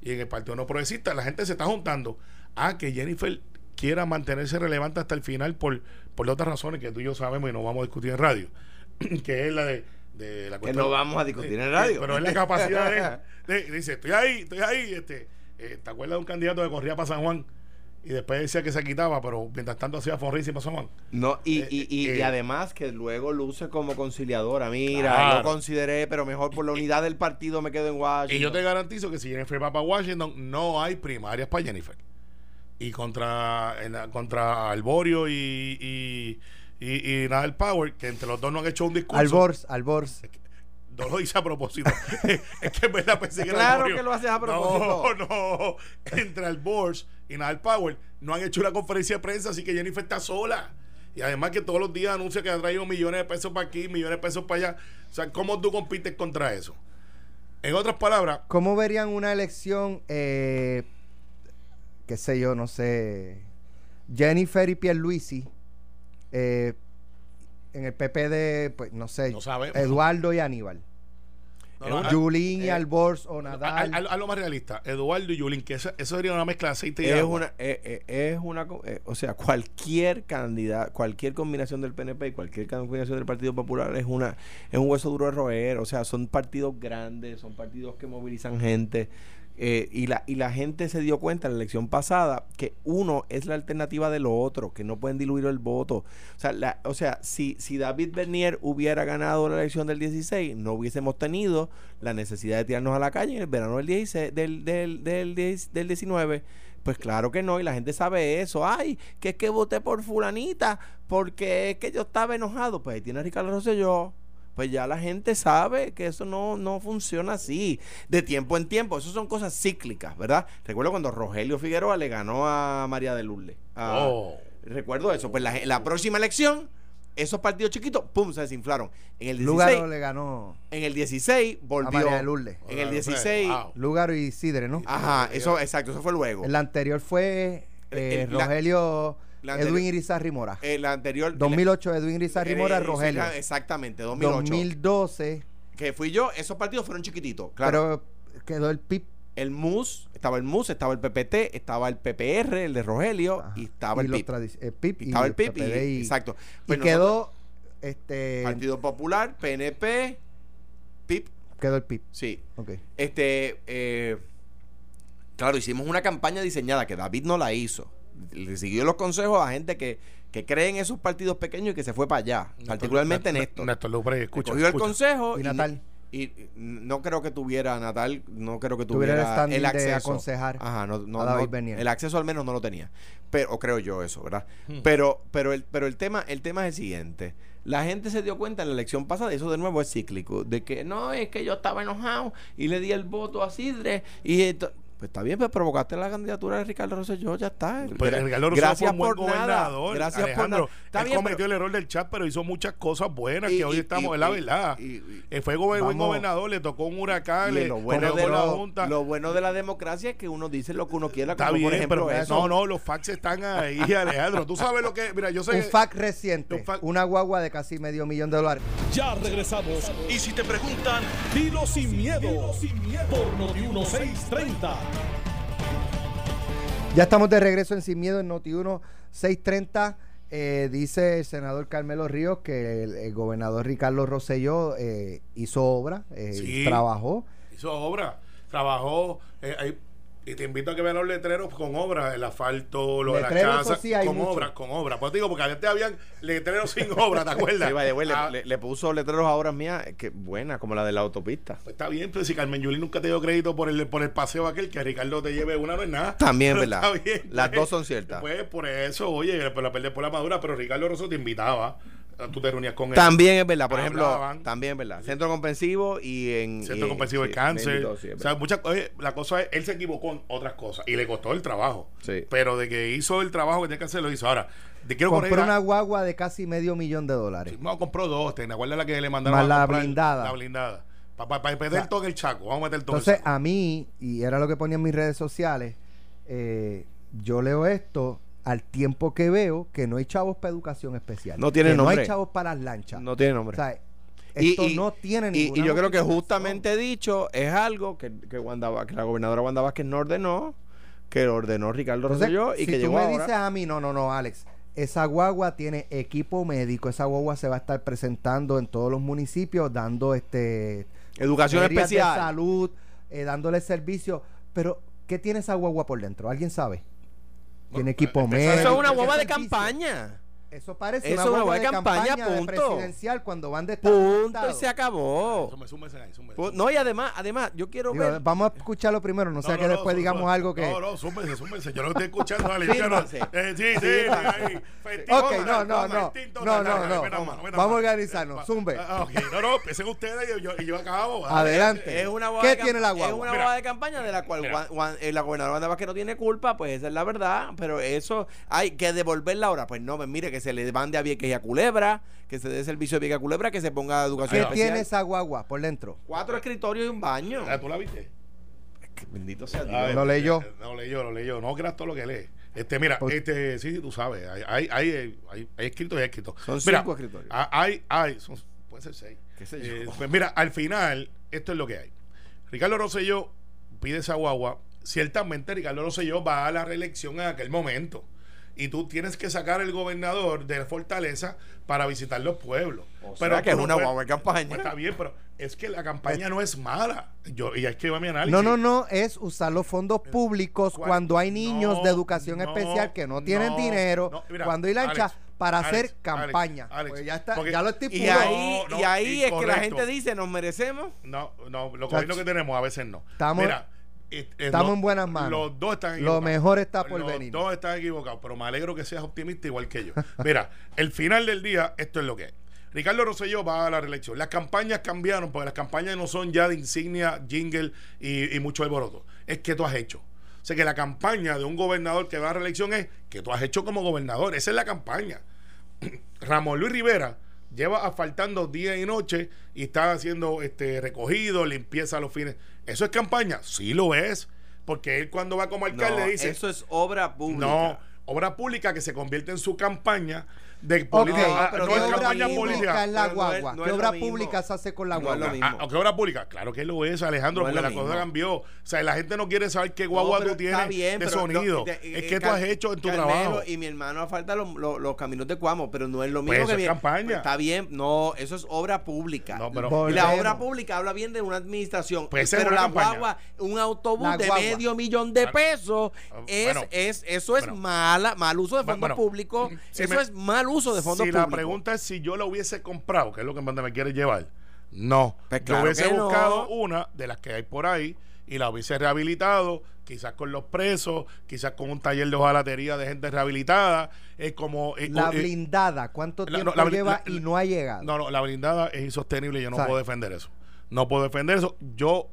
y en el Partido No Progresista la gente se está juntando a que Jennifer quiera mantenerse relevante hasta el final por, por otras razones que tú y yo sabemos y no vamos a discutir en radio, que es la de, de la Que no vamos a discutir en radio. pero es la capacidad de, de- dice, estoy ahí, estoy ahí, este, eh, ¿te acuerdas de un candidato que corría para San Juan? Y después decía que se quitaba, pero mientras tanto hacía fonrisa para San Juan. No, y, Eh, y, y, eh, y además que luego luce como conciliadora. Mira, Claro. yo consideré, pero mejor por la unidad del partido me quedo en Washington. Y yo te garantizo que si Jennifer va para Washington, no hay primarias para Jennifer. Y contra, en la- contra Alborio y, y, y, y Nadal Power, que entre los dos no han hecho un discurso. Albors, Albors. No lo hice a propósito. es que en verdad pensé que Claro que lo haces a propósito. No, no. Entre Albors y Nadal Power no han hecho una conferencia de prensa, así que Jennifer está sola. Y además que todos los días anuncia que ha traído millones de pesos para aquí, millones de pesos para allá. O sea, ¿cómo tú compites contra eso? En otras palabras, ¿Cómo verían una elección, eh, qué sé yo, no sé, Jennifer y Pierluisi, eh, en el PP de, pues, no sé, No. Eduardo y Aníbal? No, no, Julín y eh, Albors o Nadal. a- a lo más realista, Eduardo y Yulín, que eso, eso sería una mezcla de aceite y es agua. una, eh, eh, es una, eh, o sea, cualquier candidato, cualquier combinación del PNP y cualquier combinación del Partido Popular es una, es un hueso duro de roer, o sea, son partidos grandes, son partidos que movilizan gente, eh, y la, y la gente se dio cuenta en la elección pasada que uno es la alternativa de lo otro, que no pueden diluir el voto. O sea, la, o sea si, si David Bernier hubiera ganado la elección del 16, no hubiésemos tenido la necesidad de tirarnos a la calle en el verano del, 16, del, del, del, 10 del 19. Pues claro que no, y la gente sabe eso. Ay, que es que voté por fulanita porque es que yo estaba enojado. Pues ahí tiene a Ricardo Rosselló. Pues ya la gente sabe que eso no, no funciona así, de tiempo en tiempo. Eso son cosas cíclicas, ¿verdad? Recuerdo cuando Rogelio Figueroa le ganó a María de Lourdes. a- Oh. Recuerdo eso. Pues la, la próxima elección esos partidos chiquitos, pum, se desinflaron. En el 16, Lugaro le ganó en el 16 a volvió. María de Lourdes. En el Wow. 16, Wow. Lugaro y Sidre, ¿no? ajá, eso, exacto, eso fue luego. El anterior fue eh, El- la- Rogelio Edwin Irizarry Mora. El anterior. 2008 Edwin Irizarry Mora, Eh, Rogelio. Exactamente, 2008. 2012, Que fui yo, esos partidos fueron chiquititos. Claro. pero quedó el PIB el MUS, estaba el MUS, estaba el PPT, estaba el PPR, el de Rogelio, ajá, y estaba el PIP. el PIB Y estaba el PIP, y- PPD y- exacto. Y quedó este Partido Popular, PNP, PIP, quedó el PIB. sí. Ok. Este, eh, claro, hicimos una campaña diseñada que David no la hizo. Le siguió los consejos a gente que, que cree en esos partidos pequeños y que se fue para allá, particularmente en esto. Néstor Lupre, escucha. Cogió el consejo ¿Y y, Natal? y- y no creo que tuviera Natal, no creo que Tuviera el el de acceso aconsejar Ajá, no, no, a David no, Bernier. el acceso al menos no lo tenía. Pero o creo yo eso, ¿verdad? Hmm. Pero pero el pero el tema el tema es el siguiente. La gente se dio cuenta en la elección pasada, y eso de nuevo es cíclico, de que no, es que yo estaba enojado y le di el voto a Sidre y esto- pues está bien, pues provocaste la candidatura de Ricardo Rosselló, ya está. Pues Ricardo gracias fue un buen por nada. gobernador. Gracias Alejandro. por nada. Está él bien, cometió pero- el error del chat, pero hizo muchas cosas buenas Y- que hoy estamos, es la verdad. y- y- Eh, fue gober- buen Vamos. gobernador, le tocó un huracán, le lo bueno, de la lo, junta. lo bueno de la democracia es que uno dice lo que uno quiera, Está como bien, por ejemplo pero eso. no, no, los fax están ahí, Alejandro. Tú sabes lo que, mira, yo sé Un fact reciente, un fact- una guagua de casi medio millón de dólares. Ya regresamos. Y si te preguntan, dilo sin miedo. Por Noti 1630. Ya estamos de regreso en Sin Miedo en Noti1 630. Eh, dice el senador Carmelo Ríos que el, el gobernador Ricardo Rosselló eh, hizo obra, eh, Sí. trabajó. hizo obra, trabajó. Y te invito a que vean los letreros con obra, el asfalto, lo de las casas, sí hay con mucho. obra, con obra. Pues te digo, porque antes habían letreros sin obra, ¿te acuerdas? Sí, the way, le- Ah, le, le puso letreros a obras mías que buena, como la de la autopista. pues está bien, pero si Carmen Yulín nunca te dio crédito por el, por el paseo aquel, que Ricardo te lleve una no es nada. También, Pero ¿verdad? está bien, Las pues. dos son ciertas. Pues por eso, oye, pero la perder por la madura, pero Ricardo Rosso te invitaba. Tú te reunías con él. También es verdad, por Hablaban. ejemplo, también es verdad. Centro comprensivo y en. Centro y- comprensivo de sí, cáncer. bendito, sí, es o sea, muchas oye, la cosa es, él se equivocó en otras cosas y le costó el trabajo. Sí. Pero de que hizo el trabajo que tenía que hacer, lo hizo. Ahora, te quiero Compró una guagua de casi medio millón de dólares. No, compró dos. ¿Te acuerdas la que le mandaron Más a la blindada. La blindada. Para meter O sea, todo en el chaco. Vamos a meter todo en el Entonces, a mí, y era lo que ponía en mis redes sociales, eh, yo leo esto al tiempo que veo que no hay chavos para educación especial. No tiene que No nombre. hay chavos para las lanchas. No tiene O nombre. sea, esto y- no tiene Y, ninguna y yo creo que justamente dicho es algo que, que, Wanda que la gobernadora Wanda Vázquez no ordenó, que ordenó Ricardo Entonces, Rosselló y si que tú llegó me ahora. dices a mí, no, no, no, Alex, esa guagua tiene equipo médico, esa guagua se va a estar presentando en todos los municipios, dando este Educación ferias de especial. salud, eh, dándole servicio, pero ¿qué tiene esa guagua por dentro? ¿Alguien sabe? Tiene equipo empezar- médico. Eso es una ¿qué guagua de campaña. Eso parece Eso una es una guagua de campaña, de presidencial cuando van de estado Punto y se acabó. Súmese, súmese ahí, súmese. No, y además, además, yo quiero Digo, ver. vamos a escucharlo primero, no, sea No, que no, después no, digamos no, algo que... No, no, súmese, súmese. Yo lo estoy escuchando, Alex. Fírmase. Eh, sí, sí. Festín Ok, no, no, no. No, no, no. Vamos a organizarnos. Eh, Zumbe. ah, ok. No, no, empiecen ustedes y yo, y yo acabo. Adelante. Es una ¿Qué tiene la Es guagua? una Mira. guagua de campaña de la cual eh, la gobernadora Wanda Vázquez no tiene culpa, pues esa es la verdad. Pero eso hay que devolverla ahora. Pues no, pues mire, que se le mande a Vieques y a Culebra, que se dé servicio a Vieques y a Culebra, que se ponga educación ¿Qué especial. tiene esa guagua por dentro? Cuatro escritorios y un baño. Ah, ¿Tú la viste? Bendito sea Dios. Lo leyó. eh, No leyó, lo leyó. No creas todo lo que lee. Este, mira, Pues- este, sí, tú sabes, hay, hay, hay, hay, hay escritos y hay escritos. Son Mira, cinco escritorios. Hay, hay, son, puede ser seis. ¿Qué sé yo? Eh, pues mira, al final, esto es lo que hay. Ricardo Rosselló pide esa guagua. Ciertamente, Ricardo Rosselló va a la reelección en aquel momento. Y tú tienes que sacar el gobernador de Fortaleza para visitar los pueblos. O sea, que es una guagua de campaña. Bueno, está bien, pero es que la campaña no es mala. Yo, y es que va mi análisis. No, no, no, es usar los fondos públicos Cuan- cuando hay niños no, de educación no, especial que no tienen no, dinero, no, mira, cuando hay lancha Alex, para Alex, hacer Alex, campaña. Alex, Pues ya está, porque- ya lo Y estipuló. ahí, No, y ahí es que la gente dice, nos merecemos. No, no, lo Chacho. gobierno que tenemos a veces no. Estamos- Mira, eh, estamos lo- en buenas manos. Los dos están Lo equivocados. mejor está por los venir. dos están equivocados, pero me alegro que seas optimista igual que yo. Mira, el final del día, esto es lo que es. Ricardo Rosselló va a la reelección. Las campañas cambiaron porque las campañas no son ya de insignia, jingle y, y mucho alboroto. Es que tú has hecho. O sea que la campaña de un gobernador que va a la reelección es que tú has hecho como gobernador. Esa es la campaña. Ramón Luis Rivera lleva asfaltando día y noche y está haciendo este recogido, limpieza a los fines. ¿Eso es campaña? Sí lo es. Porque él cuando va como alcalde No, dice... eso es obra pública. No, obra pública que se convierte en su campaña de Ok, política. pero no ¿qué es obra campaña política. pública es la Pero no es- guagua? no ¿Qué obra pública se hace con la guagua? lo mismo. Ah, ¿qué obra pública? Claro que lo es, Alejandro, porque la cosa cambió. O sea, la gente no quiere saber qué guagua tú tienes bien, de sonido. es eh, que tú Car- has hecho en tu Carmelo trabajo. Y mi hermano falta los, los- los caminos de Cuamo, pero no es lo mismo Pues eso que es mi- campaña. Pues está bien, no, eso es obra pública. No, pero- y la obra pública habla bien de una administración. Pues pero la campaña. guagua, un autobús de guagua. medio millón de Ah, pesos, ah, es, es, eso es mala, mal uso de fondos públicos. eso es mal uso de fondos si públicos. la pregunta es si yo la hubiese comprado, que es lo que me quiere llevar, no. Pues yo hubiese no. buscado una de las que hay por ahí y la hubiese rehabilitado, quizás con los presos, quizás con un taller de hojalatería de gente rehabilitada, es como... eh, La eh, blindada, ¿cuánto la- tiempo no, la bli- lleva la- y no ha llegado? No, no, la blindada es insostenible y yo no ¿Sabe? puedo defender eso. No puedo defender eso. Yo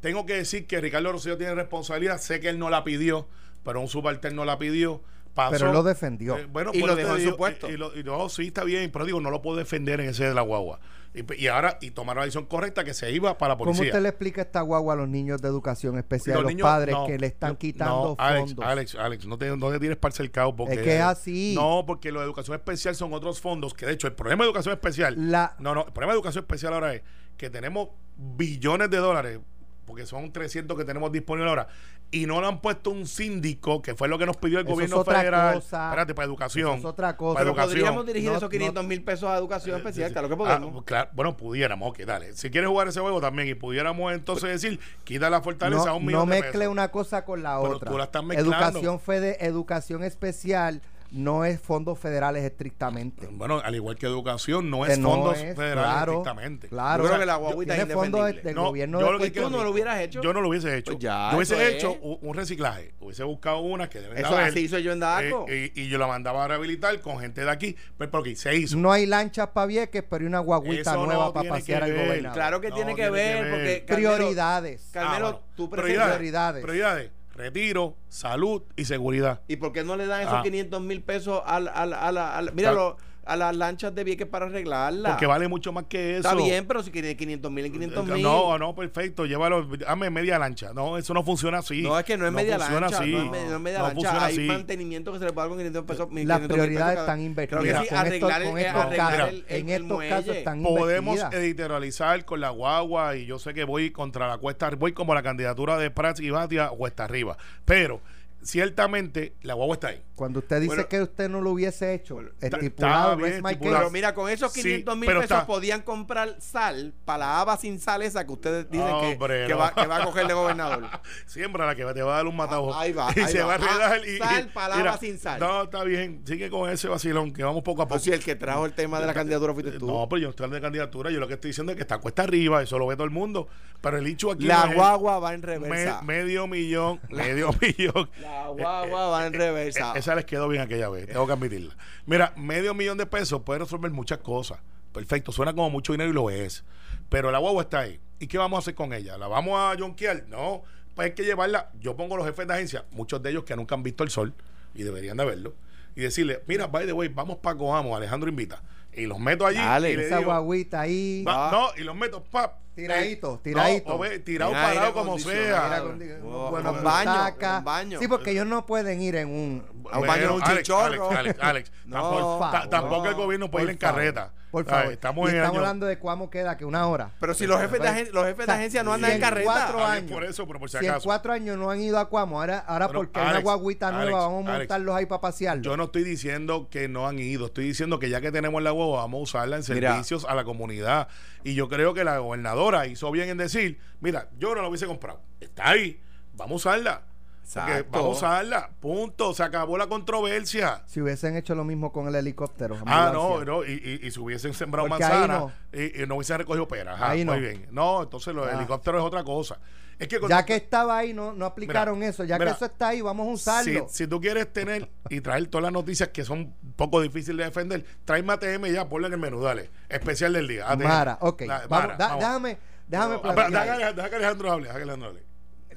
tengo que decir que Ricardo Rosselló tiene responsabilidad. Sé que él no la pidió, pero un subalterno la pidió. Pasó. Pero él lo defendió. Eh, bueno, Y por lo dejó en su puesto. Y, y lo- y no, sí, está bien, pero digo, no lo puedo defender en ese de la guagua. Y, y ahora, y tomaron la decisión correcta que se iba para la ¿Cómo policía. usted le explica esta guagua a los niños de educación especial, Los los, niños- padres no, que le están no, quitando no, Alex, fondos? Alex, Alex, no te, no te tires para el cercado porque... Es que es así. No, porque lo de educación especial son otros fondos, que de hecho el problema de educación especial... La- No, no, el problema de educación especial ahora es que tenemos billones de dólares, porque son 300 que tenemos disponibles ahora, y no le han puesto un síndico, que fue lo que nos pidió el Eso gobierno es otra federal. cosa. Espérate, para educación. Eso es otra cosa. Para educación. podríamos dirigir No, esos no- 500 mil pesos a educación especial, claro que Ah, podemos. claro, bueno, pudiéramos, ok, dale. Si quieres jugar ese juego también y pudiéramos entonces decir, quita la fortaleza a no, un millón no de mezcle pesos. una cosa con la Pero otra. tú la estás mezclando. educación fede, educación especial no es fondos federales estrictamente. Bueno, al igual que educación, no Que es no fondos es, federales claro, estrictamente. Claro. Yo creo O que la guaguita es fondos de- indefendible. del No, gobierno yo de lo que ¿Y tú Puerto no lo hubieras hecho? Yo no lo hubiese hecho. Pues ya, yo hubiese es. hecho un, reciclaje. Hubiese buscado una que deben de Eso haber, así hizo yo en Daco. eh, y, y yo la mandaba a rehabilitar con gente de aquí. Pero, pero que se hizo. No hay lanchas para Vieques, pero hay una guaguita Eso no nueva para pasear al gobernador. Claro que No, tiene que tiene que ver, porque Prioridades. Carmelo, Ah, tú prioridades, prioridades. Retiro, salud y seguridad. ¿Y por qué no le dan esos Ah. 500 mil pesos al, al, al, al- míralo, a las lanchas de Vieques para arreglarla? Porque vale mucho más que eso. Está bien, pero si quiere 500 mil en 500 mil. No, no, perfecto. Llévalo, dame media lancha. No, eso no funciona así. No, es que no es media funciona lancha. así. No es, no es media No lancha. funciona Hay así. mantenimiento que se le paga con 500 pesos. Las 500 mil prioridades pesos están invertidas. Sí, estos, arreglar el- con eh, estos arreglar el- el- en el estos casos están Podemos invertidas. editorializar con la guagua y yo sé que voy contra la cuesta, voy como la candidatura de Prats y Batia o está arriba. Pero ciertamente la guagua está ahí. Cuando usted dice Bueno, que usted no lo hubiese hecho, está- estipulado, bien estipulado. Pero mira, con esos Sí, 500 mil pesos está- podían comprar sal para la haba sin sal esa que ustedes dicen que- Hombre, que, no. va, que va a coger de gobernador. Siembra la que te va a dar un matajo. Ah, ahí va, Y ahí se va. va a arreglar. Ah, y, sal, y- palabra mira, sin sal. No, está bien. Sigue con ese vacilón que vamos poco a poco. Pues si el que trajo el tema de la candidatura fuiste tú. No, pero yo no estoy hablando de candidatura. Yo lo que estoy diciendo es que está cuesta arriba. Eso lo ve todo el mundo. Pero el hecho aquí. la no es- guagua va en me- reversa. medio millón. medio millón. la guagua va en reversa. Eh, Esa les quedó bien aquella vez, tengo que admitirla. Mira, medio millón de pesos puede resolver muchas cosas. Perfecto, suena como mucho dinero y lo es. Pero la guagua está ahí. ¿Y qué vamos a hacer con ella? ¿La vamos a jonquear? No, pues hay que llevarla. Yo pongo los jefes de agencia, muchos de ellos que nunca han visto el sol y deberían de verlo, y decirle, mira, by the way, vamos para Coamo, Alejandro invita. Y los meto allí Dale. y le Esa digo, guaguita ahí. va- Ah. no, y los meto, pap. Tiradito, eh, tiradito. no, o ve, tirado, aire parado como acondicionado. sea. Mira, con- Oh, bueno, un baño, baño. Sí, porque ellos no pueden ir en un. A un baño de un Alex, chinchorro. Alex, Alex, Alex, No, tampoco, por ta- favor. tampoco el gobierno puede Por ir en favor. carreta. Por Ay, favor. Estamos Y en el estamos año- hablando de cuámo queda, que una hora. Pero si los jefes de, agen- los jefes de agencia no andan si en carreta. cuatro años. por eso, pero por si Si en acaso. cuatro años no han ido a Cuamo, ahora, ahora Pero, porque hay una Alex, guaguita nueva, Alex, vamos a Alex, montarlos ahí para pasearlos. Yo no estoy diciendo que no han ido, estoy diciendo que ya que tenemos la guagua, vamos a usarla en Mira. servicios a la comunidad. Y yo creo que la gobernadora hizo bien en decir, mira, yo no la hubiese comprado. Está ahí, vamos a usarla. Porque vamos a usarla, punto, se acabó la controversia. Si hubiesen hecho lo mismo con el helicóptero. Ah, no, no, y, y, y si hubiesen sembrado Porque manzana no. y, y no hubiesen recogido peras. Ajá, Ahí muy no. bien. No, entonces los Ah. helicópteros es otra cosa. Es que Ya que estaba ahí, no, no aplicaron Mira, eso. Ya mira, que eso está ahí, vamos a si, usarlo. si tú quieres tener y traer todas las noticias que son un poco difíciles de defender, tráeme ATM ya, ponle en el menú, dale. Especial del día. ATM. Mara, ok. La- Vamos, Mara, da- vamos. Déjame, déjame No, deja que Alejandro hable, deja que Alejandro hable.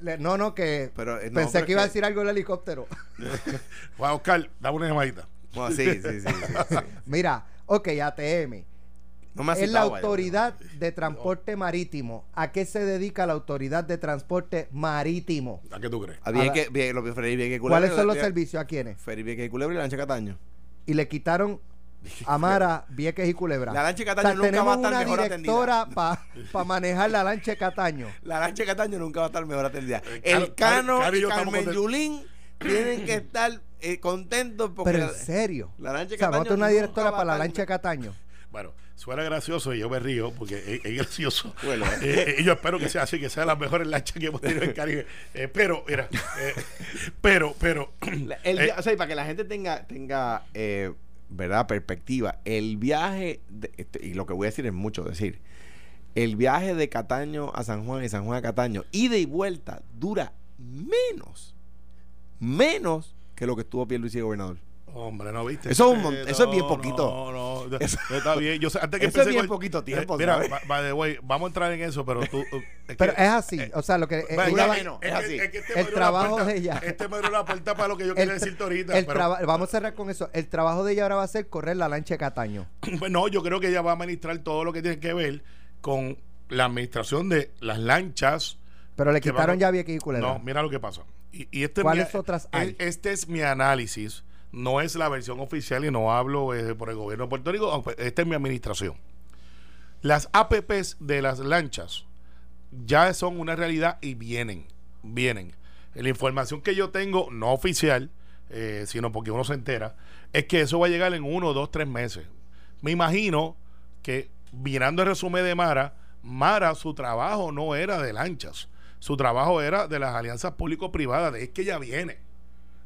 Le- No, no, que Pero, eh, no, pensé pero que iba a que- decir algo del helicóptero. Juan Oscar, dame una llamadita. Bueno, sí, sí, sí, sí, sí. Mira, ok, ATM. No Es la vaya. autoridad de transporte marítimo. ¿A qué se dedica la autoridad de transporte marítimo? ¿A qué tú crees? Ah, bien A que, bien, lo que y Culebra. ¿Cuáles son los servicios a quiénes? Freddy Vieques y Culebra y la lancha Cataño. Y le quitaron a Mara, Vieques y Culebra. La lancha de Cataño nunca tenemos va a estar una mejor directora para manejar la lancha de Cataño. La lancha de Cataño nunca va a estar mejor atendida. Eh, El Cano y Carmen. Yulín tienen que estar eh, contentos porque Pero en serio. la lancha de o sea, Cataño una directora para la lancha de Cataño. Bueno, suena gracioso y yo me río porque es, es gracioso. Bueno, ¿eh? Eh, y yo espero que sea así, que sea la mejor lancha que hemos tenido en el Caribe. Eh, pero, mira, eh, pero, pero. El eh, o sea, y para que la gente tenga, tenga eh, ¿verdad? Perspectiva, el viaje, este, y lo que voy a decir es mucho decir, el viaje de Cataño a San Juan y San Juan a Cataño, ida y vuelta, dura menos, menos que lo que estuvo Pierluisi gobernador. Hombre, no viste. Eso es un mon- Eh, eso es bien poquito. No, no, está bien. Yo sé, antes que Eso es bien con- poquito tiempo, Eh, Mira, by- the way, vamos a entrar en eso, pero tú. es Pero que- es así. eh, O sea, lo que eh, Vaya, ella va- es que- así. que este El trabajo puerta- de ella. Este me abrió la puerta para lo que yo quería decirte ahorita. el pero- traba- vamos a cerrar con eso. El trabajo de ella ahora va a ser correr la lancha de Cataño. Pues no, yo creo que ella va a administrar todo lo que tiene que ver con la administración de las lanchas. Pero le quitaron ya Culebra. No, mira lo que pasa. Y, y este es ¿Cuáles mi- otras e- hay? Este es mi análisis. No es la versión oficial y no hablo eh, por el gobierno de Puerto Rico. aunque Esta es mi administración. Las APPs de las lanchas ya son una realidad y vienen. Vienen. La información que yo tengo, no oficial, eh, sino porque uno se entera, es que eso va a llegar en uno, dos, tres meses. Me imagino que, mirando el resumen de Mara, Mara, su trabajo no era de lanchas. Su trabajo era de las alianzas público-privadas. De es que ella viene.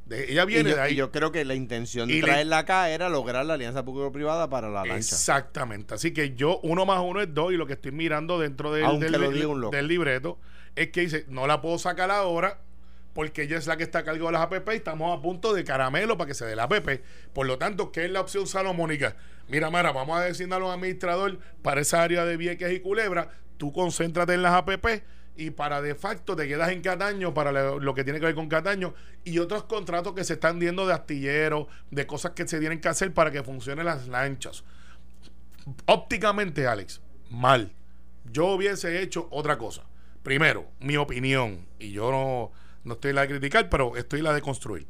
De, ella viene y yo, de ahí. y yo creo que la intención de le- traerla acá era lograr la alianza público-privada para la lancha. Exactamente. Así que yo, uno más uno es dos, y lo que estoy mirando dentro del, del, libreto es que dice, no la puedo sacar ahora porque ella es la que está a cargo de las APP y estamos a punto de caramelo para que se dé la APP. Por lo tanto, ¿qué es la opción salomónica? Mira, Mara, vamos a designar a un administrador para esa área de Vieques y Culebra, tú concéntrate en las APP y para de facto te quedas en Cataño para lo, que tiene que ver con Cataño y otros contratos que se están viendo de astilleros, de cosas que se tienen que hacer para que funcionen las lanchas ópticamente, Alex, mal. Yo hubiese hecho otra cosa. Primero, mi opinión, y yo no, no estoy la de criticar, pero estoy la de construir.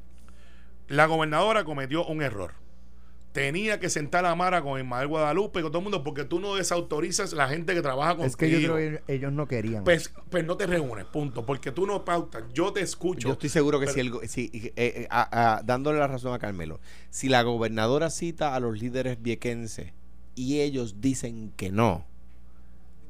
La gobernadora cometió un error. Tenía que sentar a Mara con Ismael Guadalupe y con todo el mundo porque tú no desautorizas la gente que trabaja contigo. Es que yo creo que ellos no querían. Pues, pues no te reúnes, punto. Porque tú no pautas. Yo te escucho. Yo estoy seguro que pero- si, el, si eh, eh, a- a- dándole la razón a Carmelo, si la gobernadora cita a los líderes viequenses y ellos dicen que no,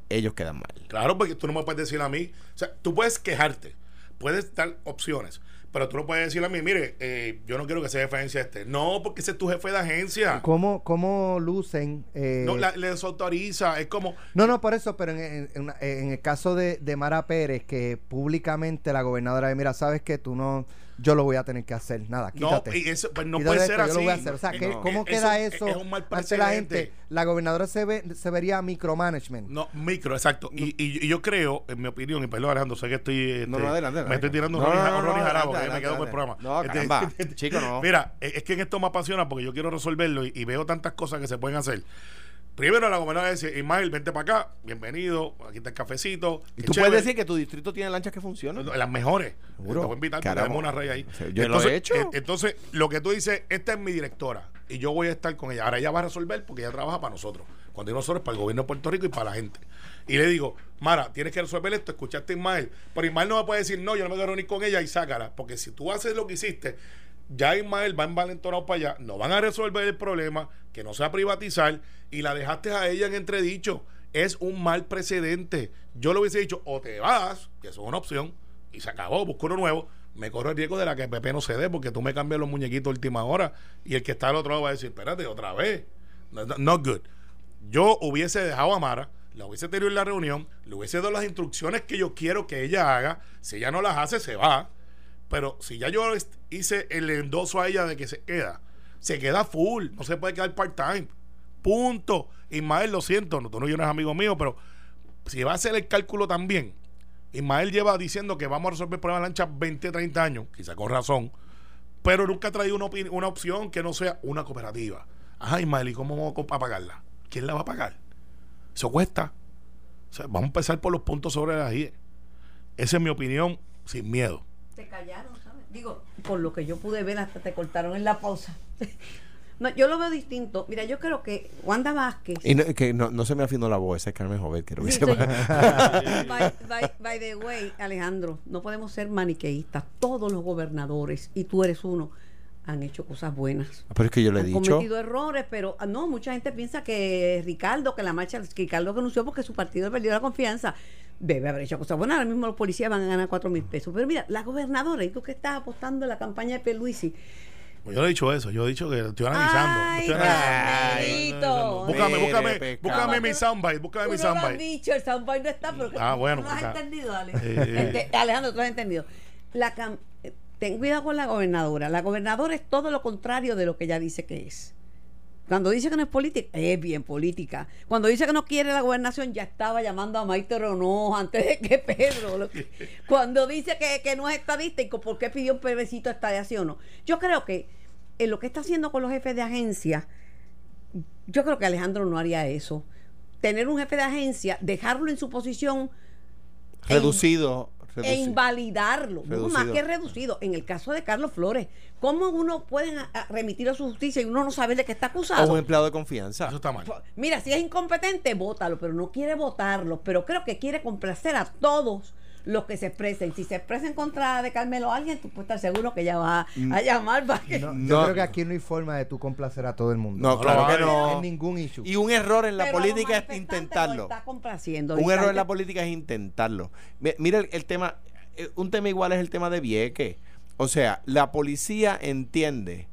ellos quedan mal. Claro, porque tú no me puedes decir a mí. O sea, tú puedes quejarte, puedes dar opciones, pero tú no puedes decir a mí, mire, eh, yo no quiero que sea jefe de agencia este. No, porque ese es tu jefe de agencia. ¿Cómo, cómo lucen? eh, No, la- le desautoriza. Es como. No, no, por eso, pero en, en- en el caso de, de Mara Pérez, que públicamente la gobernadora de mira, sabes que tú no, yo lo voy a tener que hacer, nada, No, quítate. y eso, pues no Quítate puede esto, ser yo así. lo voy a hacer. O sea, Eh, ¿qué- no, ¿cómo eh, queda es- eso Es un mal ante la gente? La gobernadora se, ve, se vería micromanagement. No, micro, exacto. Y, y- y yo creo, en mi opinión, y perdón Alejandro, sé que estoy. este, No, no, adelante, Me estoy tirando un No, no, no, Ronnie no, Jarabo, que me quedo con el programa. No, caramba. Chico, no. Mira, eh, es que en esto me apasiona porque yo quiero resolverlo y, y veo tantas cosas que se pueden hacer. Primero, la gobernadora dice: Ismael, vente para acá, bienvenido, aquí está el cafecito. Y tú chévere". puedes decir que tu distrito tiene lanchas que funcionan. Las mejores. Seguro. Te voy a invitar tenemos una raya ahí. Yo lo he hecho. eh, Entonces, lo que tú dices, esta es mi directora y yo voy a estar con ella. Ahora ella va a resolver porque ella trabaja para nosotros. Cuando digo nosotros, para el gobierno de Puerto Rico y para la gente. Y le digo, Mara, tienes que resolver esto. Escuchaste a Ismael. Pero Ismael no me puede decir, no, yo no me quiero reunir con ella y sácala. Porque si tú haces lo que hiciste, ya Ismael va envalentonado para allá. No van a resolver el problema, que no sea privatizar. Y la dejaste a ella en entredicho. Es un mal precedente. Yo le hubiese dicho, o te vas, que eso es una opción, y se acabó, busco uno nuevo. Me corro el riesgo de la que PP no se dé, porque tú me cambias los muñequitos a última hora. Y el que está al otro lado va a decir, espérate, otra vez. No, no- not good. Yo hubiese dejado a Mara, la hubiese tenido en la reunión, le hubiese dado las instrucciones que yo quiero que ella haga. Si ella no las hace, se va. Pero si ya yo hice el endoso a ella de que se queda, se queda full, no se puede quedar part-time. Punto. Ismael, lo siento, no, tú no eres amigo mío, pero si va a hacer el cálculo también, Ismael lleva diciendo que vamos a resolver el problema de lancha 20, 30 años, quizá con razón, pero nunca ha traído una, opción que no sea una cooperativa. Ajá, Ismael, ¿y cómo vamos a pagarla? ¿Quién la va a pagar? Eso cuesta. Vamos a empezar por los puntos sobre las IE. Esa es mi opinión, sin miedo. Te callaron, ¿sabes? Digo, por lo que yo pude ver, hasta te cortaron en la pausa. No, yo lo veo distinto. Mira, yo creo que Wanda Vázquez. Y no, que no, no se me afinó la voz, esa es Carmen Jovet, quiero que Sí, sepa. soy- by, by- by the way, Alejandro, no podemos ser maniqueístas. Todos los gobernadores, y tú eres uno, han hecho cosas buenas. Pero es que yo le he Han dicho. cometido errores, pero ah, no, mucha gente piensa que Ricardo, que la marcha, que Ricardo renunció porque su partido perdió la confianza. Debe haber hecho cosas buenas. Ahora mismo los policías van a ganar cuatro mil pesos. Pero mira, la gobernadora, y tú que estás apostando en la campaña de Peluisi. Pues yo no he dicho eso, yo he dicho que estoy analizando. Ay, estoy analizando. Carmelito. Búscame, búscame, búscame mi soundbite, búscame mi no lo has soundbite. dicho, el soundbite no está, pero Ah, tú bueno, no lo has pues, entendido, Ale. Eh, Alejandro, tú lo has entendido. La cam- ten cuidado con la gobernadora. La gobernadora es todo lo contrario de lo que ella dice que es. Cuando dice que no es política, es bien política. Cuando dice que no quiere la gobernación, ya estaba llamando a Maite Ronó antes de que Pedro. que- cuando dice que, que no es estadístico, ¿por qué pidió un plebiscito estadia sí o no? Yo creo que en lo que está haciendo con los jefes de agencia, yo creo que Alejandro no haría eso. Tener un jefe de agencia, dejarlo en su posición Reducido. E reducido. invalidarlo, no, más que reducido. En el caso de Carlos Flores, ¿cómo uno puede a- a remitir a su justicia y uno no sabe de qué está O acusado? un empleado de confianza. Eso está mal. Mira, si es incompetente, vótalo, pero no quiere votarlo. Pero creo que quiere complacer a todos los que se expresen. Si se expresa en contra de Carmelo alguien, tú puedes estar seguro que ella va a llamar para que... No, No. Yo creo que aquí no hay forma de tú complacer a todo el mundo. No, claro que no. En ningún issue. Y un error en la Pero política es intentarlo. está complaciendo. Un error en la política es intentarlo. Mi- Mira el, el tema, eh, un tema igual es el tema de Vieques. O sea, la policía entiende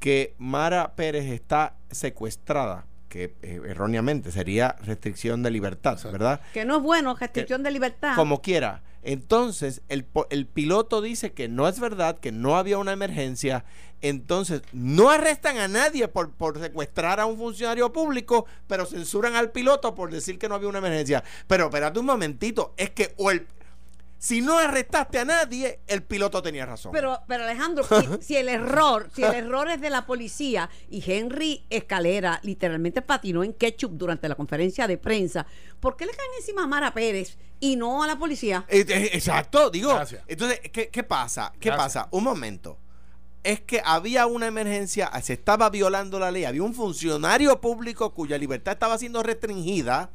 que Mara Pérez está secuestrada, que eh, erróneamente sería restricción de libertad, ¿verdad? Que no es bueno, restricción de libertad. Como quiera. Entonces, el, el piloto dice que no es verdad, que no había una emergencia. Entonces, no arrestan a nadie por, por secuestrar a un funcionario público, pero censuran al piloto por decir que no había una emergencia. Pero espérate un momentito, es que o el, si no arrestaste a nadie, el piloto tenía razón. Pero, pero Alejandro, si, si el error, si el error es de la policía y Henry Escalera literalmente patinó en ketchup durante la conferencia de prensa, ¿por qué le caen encima a Mara Pérez y no a la policía? Eh, eh, Exacto, digo. Gracias. Entonces, ¿qué, qué pasa? ¿Qué Gracias. pasa? Un momento. Es que había una emergencia, se estaba violando la ley, había un funcionario público cuya libertad estaba siendo restringida.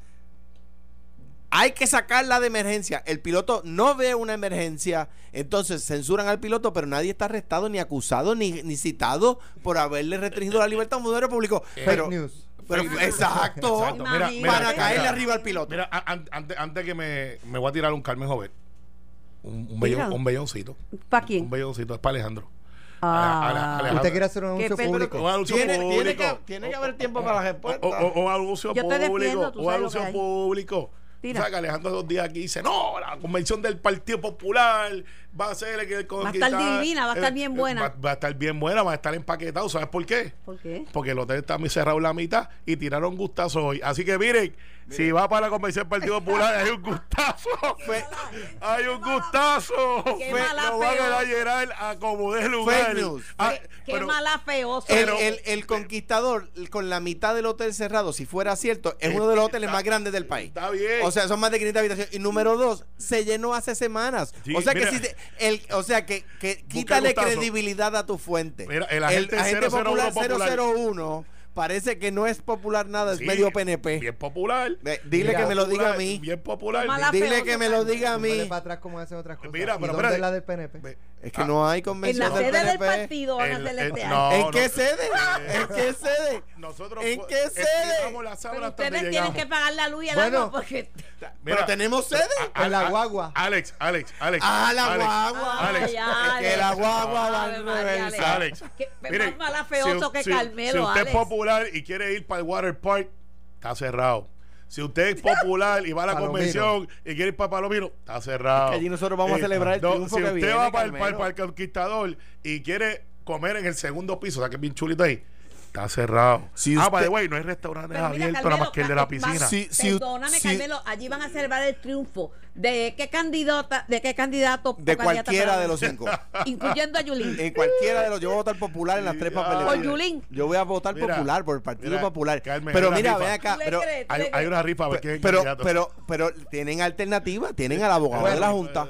Hay que sacarla de emergencia. El piloto no ve una emergencia, entonces censuran al piloto, pero nadie está arrestado, ni acusado, ni, ni citado por haberle restringido la libertad a un funcionario público. Pero, Fake news. pero- Fake news. exacto, Exacto. Mira, mira, para caerle mira. arriba al piloto. Mira, a- an- antes, antes que me, me voy a tirar un Carmen Joven, un, un, un belloncito. ¿Pa' quién? Un belloncito, es para Alejandro. Ah. Alejandro. ¿Usted quiere hacer un anuncio público? Un anuncio Tiene, tiene que, tiene que haber tiempo para la respuesta. O, o- o anuncio Yo te defiendo, público. O anuncio público. Tira. O Alejandro dos días aquí dice, no, la convención del Partido Popular va a ser el que Va a estar divina, va a estar bien buena. Va, va a estar bien buena, va a estar empaquetado. ¿Sabes por qué? ¿Por qué? Porque el hotel está muy cerrado la mitad y tiraron gustazo hoy. Así que miren, si va para la convención del Partido Popular, hay un gustazo. hay un gustazo. Qué Fe- mala Lo van a llenar a como de lugar. Fake news. Ah, Qué, qué pero- mala feoso. El, Pero- el- el conquistador con la mitad del hotel cerrado, si fuera cierto, es uno de los hoteles más grandes del país. Está bien. O sea, son más de 500 habitaciones. Y número dos, se llenó hace semanas. Sí, o sea que mira. si te- el, o sea que, que quítale credibilidad a tu fuente. Mira, el agente 001 popular popular. 001 parece que no es popular nada, es Sí, medio PNP. Bien popular. Dile Mira, que me lo diga a mí. Bien popular. Mala Dile que me lo diga a mí. Dale para atrás como hacen otras cosas. Mira, ¿Y pero es la del PNP? Es que Ah, no hay En convención la del sede del PNP. partido van a El- hacer el- este no, año. ¿En qué sede? ¿En qué sede? Nosotros ¿En qué sede? la ustedes tienen llegamos. que pagar la luz y el Bueno. agua porque... Pero tenemos sede. A- En la a- guagua. Alex, Alex, Alex. Ah, la Alex, guagua. Alex. Que la guagua va en reversa. Alex. Más mala feoso si- que Carmelo, Si usted Alex. Popular y quiere ir para el Water Park, está cerrado. Si usted es popular y va a la Palomino. convención y quiere ir para Palomino, está cerrado. Es que allí nosotros vamos a celebrar el no, triunfo Si que usted viene, va para el, para el Conquistador y quiere comer en el segundo piso, o sea que es bien chulito ahí, Está cerrado. Si ah, usted- by the way, no hay restaurantes abiertos nada más que el de la piscina. Sí, sí, Perdóname. Carmelo, allí van a celebrar el triunfo de qué candidata, de qué candidato De cualquiera de los cinco. incluyendo a Yulín. En cualquiera de los, yo voy a votar popular en las tres papeletas. Por Yulín. Yo voy a votar Mira, popular por el Partido mira, Popular. Carmen, pero mira, ven acá, ¿Tú le pero, Hay, hay una rifa pero, pero, pero tienen alternativa, tienen al abogado de la Junta.